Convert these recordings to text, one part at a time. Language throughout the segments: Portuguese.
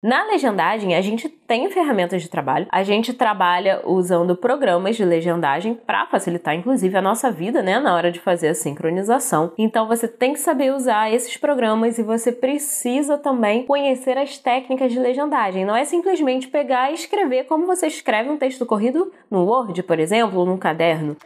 Na legendagem, a gente tem ferramentas de trabalho, a gente trabalha usando programas de legendagem para facilitar, inclusive, a nossa vida, né, na hora de fazer a sincronização. Então, você tem que saber usar esses programas e você precisa também conhecer as técnicas de legendagem. Não é simplesmente pegar e escrever como você escreve um texto corrido no Word, por exemplo, ou num caderno.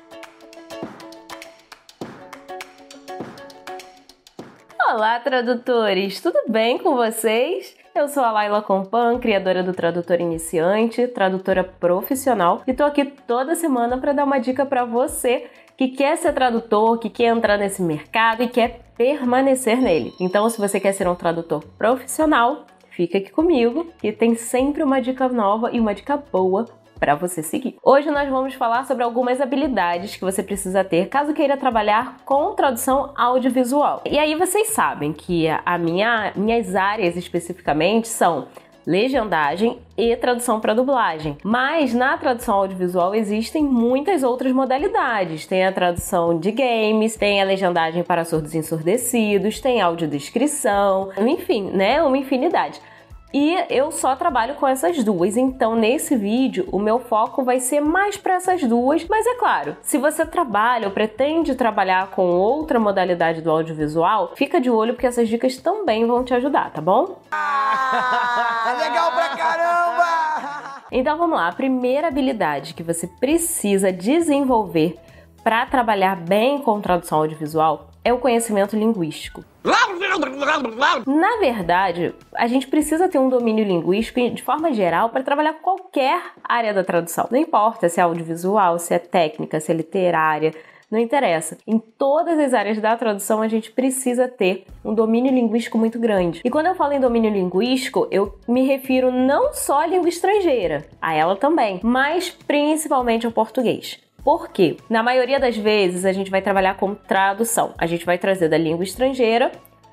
Olá, tradutores! Tudo bem com vocês? Eu sou a Laila Compan, criadora do Tradutor Iniciante, tradutora profissional, e tô aqui toda semana para dar uma dica para você que quer ser tradutor, que quer entrar nesse mercado e quer permanecer nele. Então, se você quer ser um tradutor profissional, fica aqui comigo, que tem sempre uma dica nova e uma dica boa para você seguir. Hoje nós vamos falar sobre algumas habilidades que você precisa ter caso queira trabalhar com tradução audiovisual. E aí vocês sabem que a minha, minhas áreas especificamente são legendagem e tradução para dublagem. Mas na tradução audiovisual existem muitas outras modalidades. Tem a tradução de games, tem a legendagem para surdos ensurdecidos, tem audiodescrição, enfim, né, uma infinidade. E eu só trabalho com essas duas, então nesse vídeo o meu foco vai ser mais para essas duas, mas é claro, se você trabalha ou pretende trabalhar com outra modalidade do audiovisual, fica de olho porque essas dicas também vão te ajudar, tá bom? Ah, legal pra caramba! Então vamos lá, a primeira habilidade que você precisa desenvolver para trabalhar bem com tradução audiovisual é o conhecimento linguístico. Na verdade, a gente precisa ter um domínio linguístico de forma geral para trabalhar qualquer área da tradução. Não importa se é audiovisual, se é técnica, se é literária, não interessa. Em todas as áreas da tradução, a gente precisa ter um domínio linguístico muito grande. E quando eu falo em domínio linguístico, eu me refiro não só à língua estrangeira, a ela também, mas principalmente ao português. Por quê? Na maioria das vezes a gente vai trabalhar com tradução. A gente vai trazer da língua estrangeira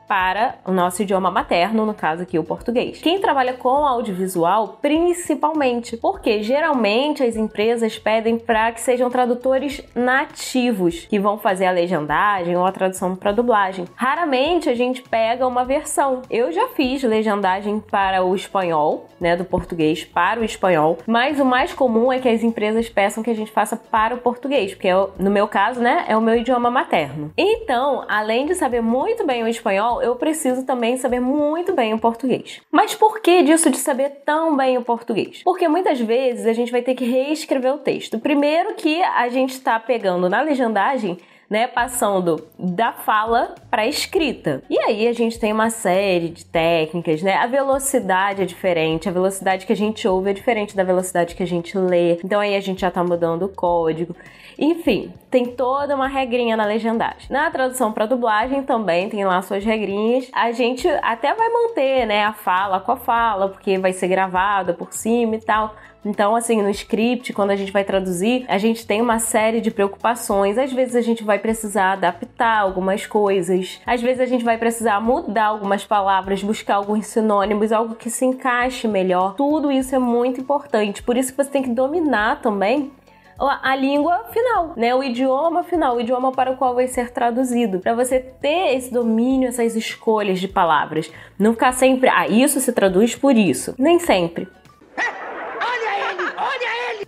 para o nosso idioma materno, no caso aqui o português. Quem trabalha com audiovisual, principalmente, porque geralmente as empresas pedem para que sejam tradutores nativos, que vão fazer a legendagem ou a tradução para dublagem. Raramente a gente pega uma versão. Eu já fiz legendagem para o espanhol, né, do português para o espanhol, mas o mais comum é que as empresas peçam que a gente faça para o português, porque é no meu caso, né, é o meu idioma materno. Então, além de saber muito bem o espanhol, eu preciso também saber muito bem o português. Mas por que disso de saber tão bem o português? Porque muitas vezes a gente vai ter que reescrever o texto. Primeiro que a gente está pegando na legendagem né, passando da fala para a escrita. E aí a gente tem uma série de técnicas, né? A velocidade é diferente, a velocidade que a gente ouve é diferente da velocidade que a gente lê. Então aí a gente já tá mudando o código. Enfim, tem toda uma regrinha na legendagem. Na tradução para dublagem também tem lá suas regrinhas. A gente até vai manter, né, a fala com a fala, porque vai ser gravada por cima e tal. Então, assim, no script, quando a gente vai traduzir, a gente tem uma série de preocupações. Às vezes a gente vai precisar adaptar algumas coisas, às vezes a gente vai precisar mudar algumas palavras, buscar alguns sinônimos, algo que se encaixe melhor. Tudo isso é muito importante. Por isso que você tem que dominar também a língua final, né? O idioma final, o idioma para o qual vai ser traduzido, para você ter esse domínio, essas escolhas de palavras, não ficar sempre, ah, isso se traduz por isso. Nem sempre.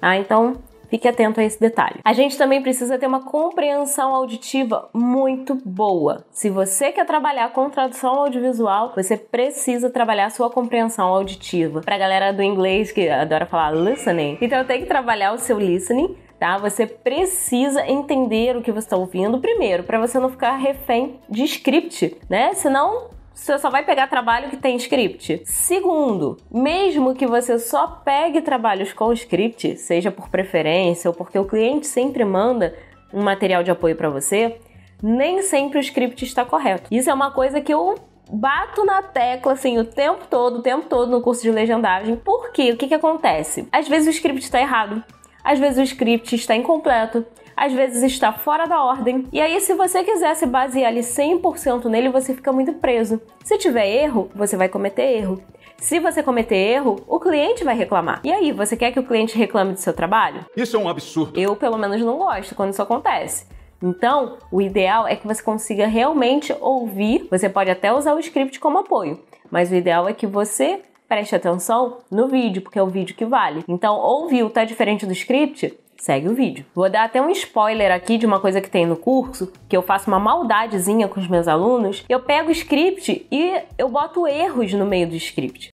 Ah, então Fique atento a esse detalhe. A gente também precisa ter uma compreensão auditiva muito boa. Se você quer trabalhar com tradução audiovisual, você precisa trabalhar a sua compreensão auditiva. Pra galera do inglês que adora falar listening, então tem que trabalhar o seu listening tá? Você precisa entender o que você está ouvindo primeiro, para você não ficar refém de script, né? Senão você só vai pegar trabalho que tem script. Segundo, mesmo que você só pegue trabalhos com script, seja por preferência ou porque o cliente sempre manda um material de apoio para você, nem sempre o script está correto. Isso é uma coisa que eu bato na tecla assim o tempo todo, o tempo todo no curso de legendagem. Por quê? O que, que acontece? Às vezes o script está errado, às vezes o script está incompleto, às vezes está fora da ordem. E aí, se você quiser se basear ali 100% nele, você fica muito preso. Se tiver erro, você vai cometer erro. Se você cometer erro, o cliente vai reclamar. E aí, você quer que o cliente reclame do seu trabalho? Isso é um absurdo. Eu, pelo menos, não gosto quando isso acontece. Então, o ideal é que você consiga realmente ouvir. Você pode até usar o script como apoio, mas o ideal é que você preste atenção no vídeo, porque é o vídeo que vale. Então, ouviu, tá diferente do script? Segue o vídeo. Vou dar até um spoiler aqui de uma coisa que tem no curso, que eu faço uma maldadezinha com os meus alunos. Eu pego o script e eu boto erros no meio do script.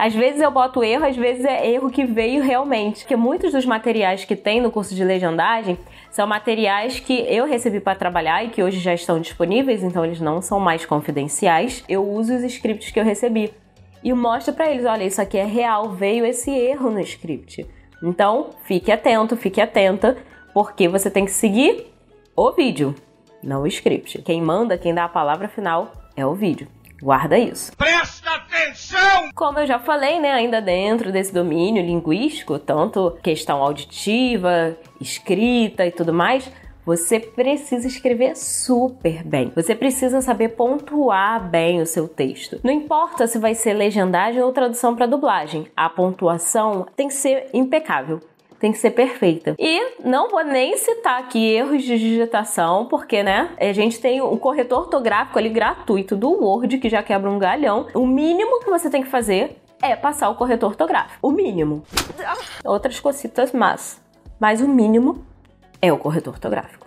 Às vezes eu boto erro, às vezes é erro que veio realmente. Porque muitos dos materiais que tem no curso de legendagem são materiais que eu recebi para trabalhar e que hoje já estão disponíveis, então eles não são mais confidenciais. Eu uso os scripts que eu recebi e mostra para eles, olha, isso aqui é real, veio esse erro no script. Então, fique atento, fique atenta, porque você tem que seguir o vídeo, não o script. Quem manda, quem dá a palavra final é o vídeo. Guarda isso. Presta atenção! Como eu já falei, né, ainda dentro desse domínio linguístico, tanto questão auditiva, escrita e tudo mais, você precisa escrever super bem. Você precisa saber pontuar bem o seu texto. Não importa se vai ser legendagem ou tradução para dublagem, a pontuação tem que ser impecável tem que ser perfeita. E não vou nem citar aqui erros de digitação, porque, né, a gente tem um corretor ortográfico ali gratuito do Word, que já quebra um galhão. O mínimo que você tem que fazer é passar o corretor ortográfico. O mínimo. Outras cositas, mas. Mas o mínimo é o corretor ortográfico.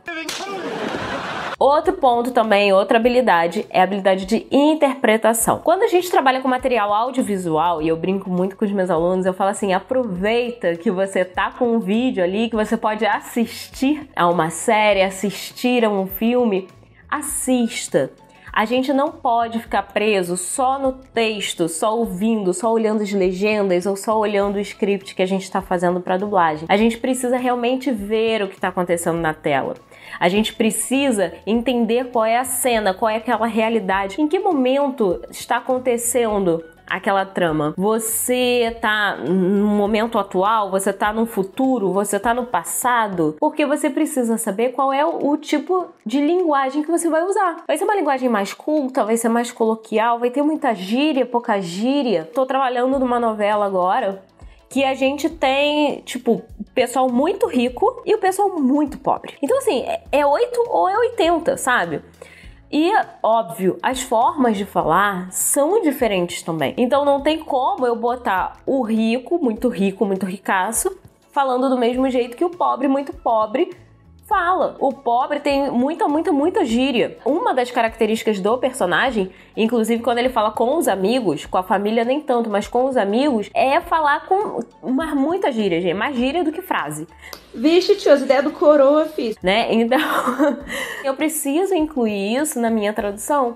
Outro ponto também, outra habilidade, é a habilidade de interpretação. Quando a gente trabalha com material audiovisual, e eu brinco muito com os meus alunos, eu falo assim: aproveita que você tá com um vídeo ali, que você pode assistir a uma série, assistir a um filme, assista. A gente não pode ficar preso só no texto, só ouvindo, só olhando as legendas ou só olhando o script que a gente está fazendo para dublagem. A gente precisa realmente ver o que está acontecendo na tela. A gente precisa entender qual é a cena, qual é aquela realidade, em que momento está acontecendo aquela trama. Você tá no momento atual, você tá no futuro, você tá no passado, porque você precisa saber qual é o, tipo de linguagem que você vai usar. Vai ser uma linguagem mais culta, vai ser mais coloquial, vai ter muita gíria, pouca gíria. Tô trabalhando numa novela agora que a gente tem, tipo, pessoal muito rico e o pessoal muito pobre. Então, assim, é 8 ou é 80, sabe? E, óbvio, as formas de falar são diferentes também. Então não tem como eu botar o rico, muito rico, muito ricaço, falando do mesmo jeito que o pobre, muito pobre, fala. O pobre tem muita, muita, muita gíria. Uma das características do personagem, inclusive quando ele fala com os amigos, com a família nem tanto, mas com os amigos, é falar com uma, muita gíria, gente. Mais gíria do que frase. Vixe, tio, as ideias do coroa, fiz. Né? Então, eu preciso incluir isso na minha tradução.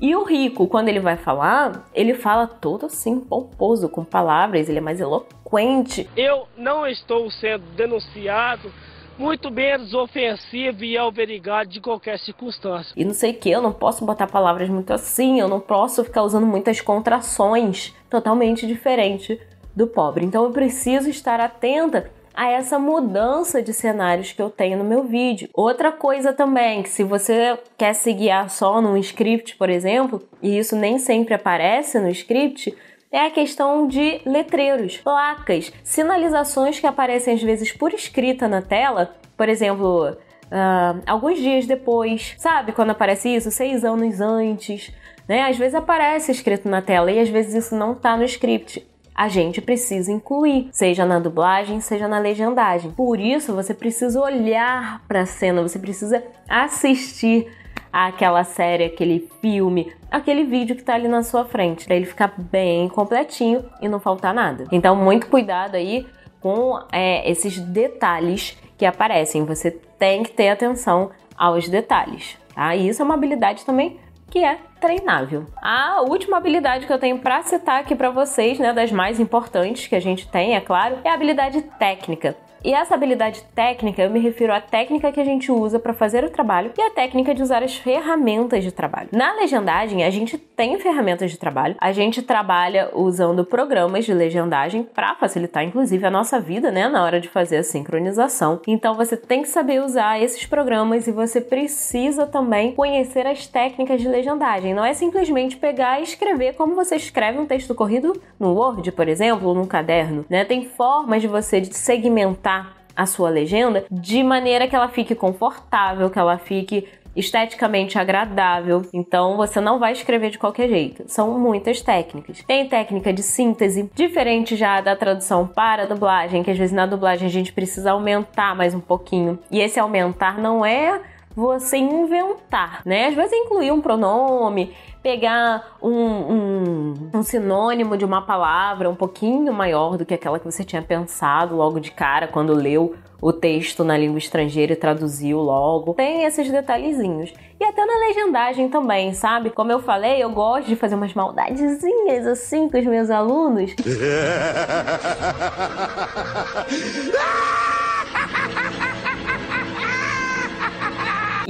E o rico, quando ele vai falar, ele fala todo assim, pomposo, com palavras, ele é mais eloquente. Eu não estou sendo denunciado muito menos ofensivo e alverigado de qualquer circunstância. E não sei o que, eu não posso botar palavras muito assim, eu não posso ficar usando muitas contrações, totalmente diferente do pobre. Então eu preciso estar atenta a essa mudança de cenários que eu tenho no meu vídeo. Outra coisa também, que se você quer se guiar só num script, por exemplo, e isso nem sempre aparece no script, é a questão de letreiros, placas, sinalizações que aparecem às vezes por escrita na tela, por exemplo, uh, alguns dias depois, sabe quando aparece isso? Seis anos antes, né? Às vezes aparece escrito na tela e às vezes isso não está no script a gente precisa incluir, seja na dublagem, seja na legendagem. Por isso, você precisa olhar para a cena, você precisa assistir aquela série, aquele filme, aquele vídeo que tá ali na sua frente, para ele ficar bem completinho e não faltar nada. Então, muito cuidado aí com é, esses detalhes que aparecem. Você tem que ter atenção aos detalhes, tá? E isso é uma habilidade também que é treinável. A última habilidade que eu tenho para citar aqui para vocês, né, das mais importantes que a gente tem, é claro, é a habilidade técnica. E essa habilidade técnica, eu me refiro à técnica que a gente usa para fazer o trabalho e a técnica de usar as ferramentas de trabalho. Na legendagem, a gente tem ferramentas de trabalho, a gente trabalha usando programas de legendagem para facilitar, inclusive, a nossa vida, né, na hora de fazer a sincronização. Então, você tem que saber usar esses programas e você precisa também conhecer as técnicas de legendagem. Não é simplesmente pegar e escrever como você escreve um texto corrido no Word, por exemplo, ou num caderno, né? Tem formas de você segmentar a sua legenda de maneira que ela fique confortável, que ela fique esteticamente agradável. Então você não vai escrever de qualquer jeito. São muitas técnicas. Tem técnica de síntese, diferente já da tradução para a dublagem, que às vezes na dublagem a gente precisa aumentar mais um pouquinho. E esse aumentar não é você inventar, né? Às vezes incluir um pronome, pegar um, um, um, sinônimo de uma palavra um pouquinho maior do que aquela que você tinha pensado logo de cara quando leu o texto na língua estrangeira e traduziu logo. Tem esses detalhezinhos. E até na legendagem também, sabe? Como eu falei, eu gosto de fazer umas maldadezinhas assim com os meus alunos.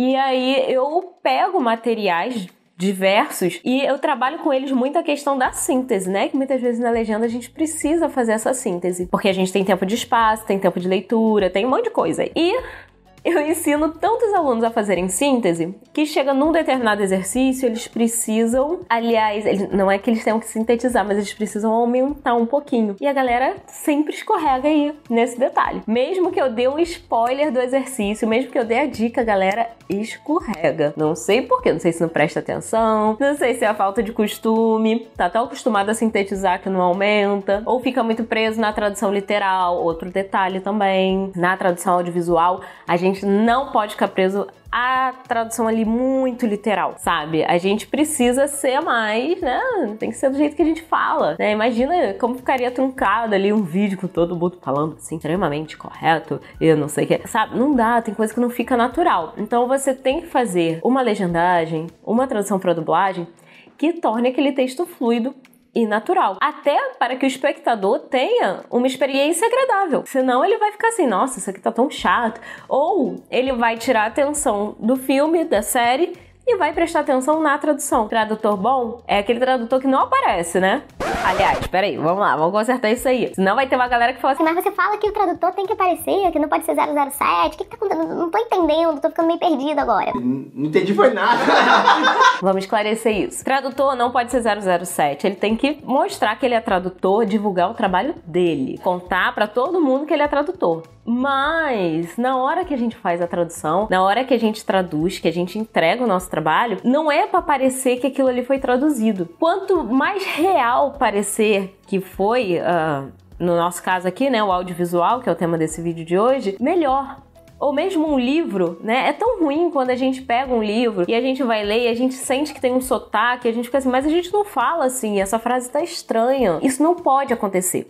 E aí eu pego materiais diversos e eu trabalho com eles muito a questão da síntese, né? Que muitas vezes na legenda a gente precisa fazer essa síntese, porque a gente tem tempo de espaço, tem tempo de leitura, tem um monte de coisa. E eu ensino tantos alunos a fazerem síntese que chega num determinado exercício, eles precisam, aliás, eles, não é que eles tenham que sintetizar, mas eles precisam aumentar um pouquinho. E a galera sempre escorrega aí nesse detalhe. Mesmo que eu dê um spoiler do exercício, mesmo que eu dê a dica, a galera escorrega. Não sei porquê, não sei se não presta atenção, não sei se é a falta de costume, tá tão acostumado a sintetizar que não aumenta, ou fica muito preso na tradução literal. Outro detalhe também, na tradução audiovisual, a gente gente não pode ficar preso à tradução ali muito literal, sabe? A gente precisa ser mais, né? Tem que ser do jeito que a gente fala, né? Imagina como ficaria truncado ali um vídeo com todo mundo falando assim, extremamente correto e não sei o que, sabe? Não dá, tem coisa que não fica natural. Então você tem que fazer uma legendagem, uma tradução para dublagem que torne aquele texto fluido e natural. Até para que o espectador tenha uma experiência agradável. Senão ele vai ficar assim, nossa, isso aqui tá tão chato. Ou ele vai tirar a atenção do filme, da série e vai prestar atenção na tradução. Tradutor bom é aquele tradutor que não aparece, né? Aliás, peraí, vamos lá, vamos consertar isso aí. Senão vai ter uma galera que fala assim: Mas você fala que o tradutor tem que aparecer, que não pode ser 007. O que, que tá acontecendo? Não tô entendendo, tô ficando meio perdido agora. Não entendi foi nada. vamos esclarecer isso. Tradutor não pode ser 007. Ele tem que mostrar que ele é tradutor, divulgar o trabalho dele, contar para todo mundo que ele é tradutor. Mas na hora que a gente faz a tradução, na hora que a gente traduz, que a gente entrega o nosso trabalho, não é para parecer que aquilo ali foi traduzido. Quanto mais real parecer que foi, uh, no nosso caso aqui, né, o audiovisual, que é o tema desse vídeo de hoje, melhor ou mesmo um livro, né? É tão ruim quando a gente pega um livro e a gente vai ler e a gente sente que tem um sotaque, a gente fica assim, mas a gente não fala assim, essa frase tá estranha. Isso não pode acontecer.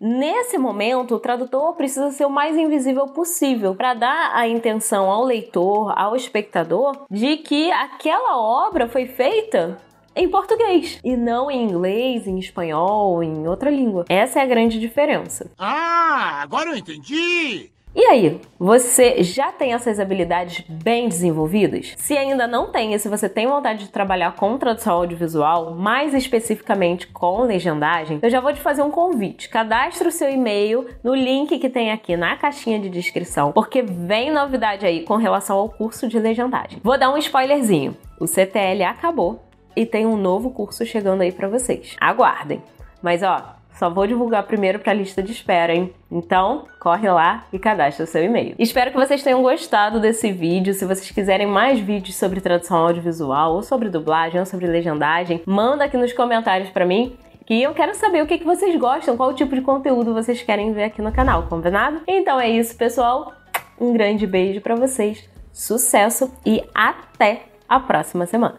Nesse momento, o tradutor precisa ser o mais invisível possível para dar a intenção ao leitor, ao espectador, de que aquela obra foi feita em português e não em inglês, em espanhol, em outra língua. Essa é a grande diferença. Ah, agora eu entendi! E aí, você já tem essas habilidades bem desenvolvidas? Se ainda não tem e se você tem vontade de trabalhar com tradução audiovisual, mais especificamente com legendagem, eu já vou te fazer um convite. Cadastre o seu e-mail no link que tem aqui na caixinha de descrição, porque vem novidade aí com relação ao curso de legendagem. Vou dar um spoilerzinho. O CTL acabou e tem um novo curso chegando aí para vocês. Aguardem. Mas ó, só vou divulgar primeiro para a lista de espera, hein? Então, corre lá e cadastra o seu e-mail. Espero que vocês tenham gostado desse vídeo. Se vocês quiserem mais vídeos sobre tradução audiovisual, ou sobre dublagem, ou sobre legendagem, manda aqui nos comentários para mim que eu quero saber o que, que vocês gostam, qual tipo de conteúdo vocês querem ver aqui no canal, combinado? Então é isso, pessoal. Um grande beijo para vocês, sucesso e até a próxima semana.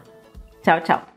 Tchau, tchau!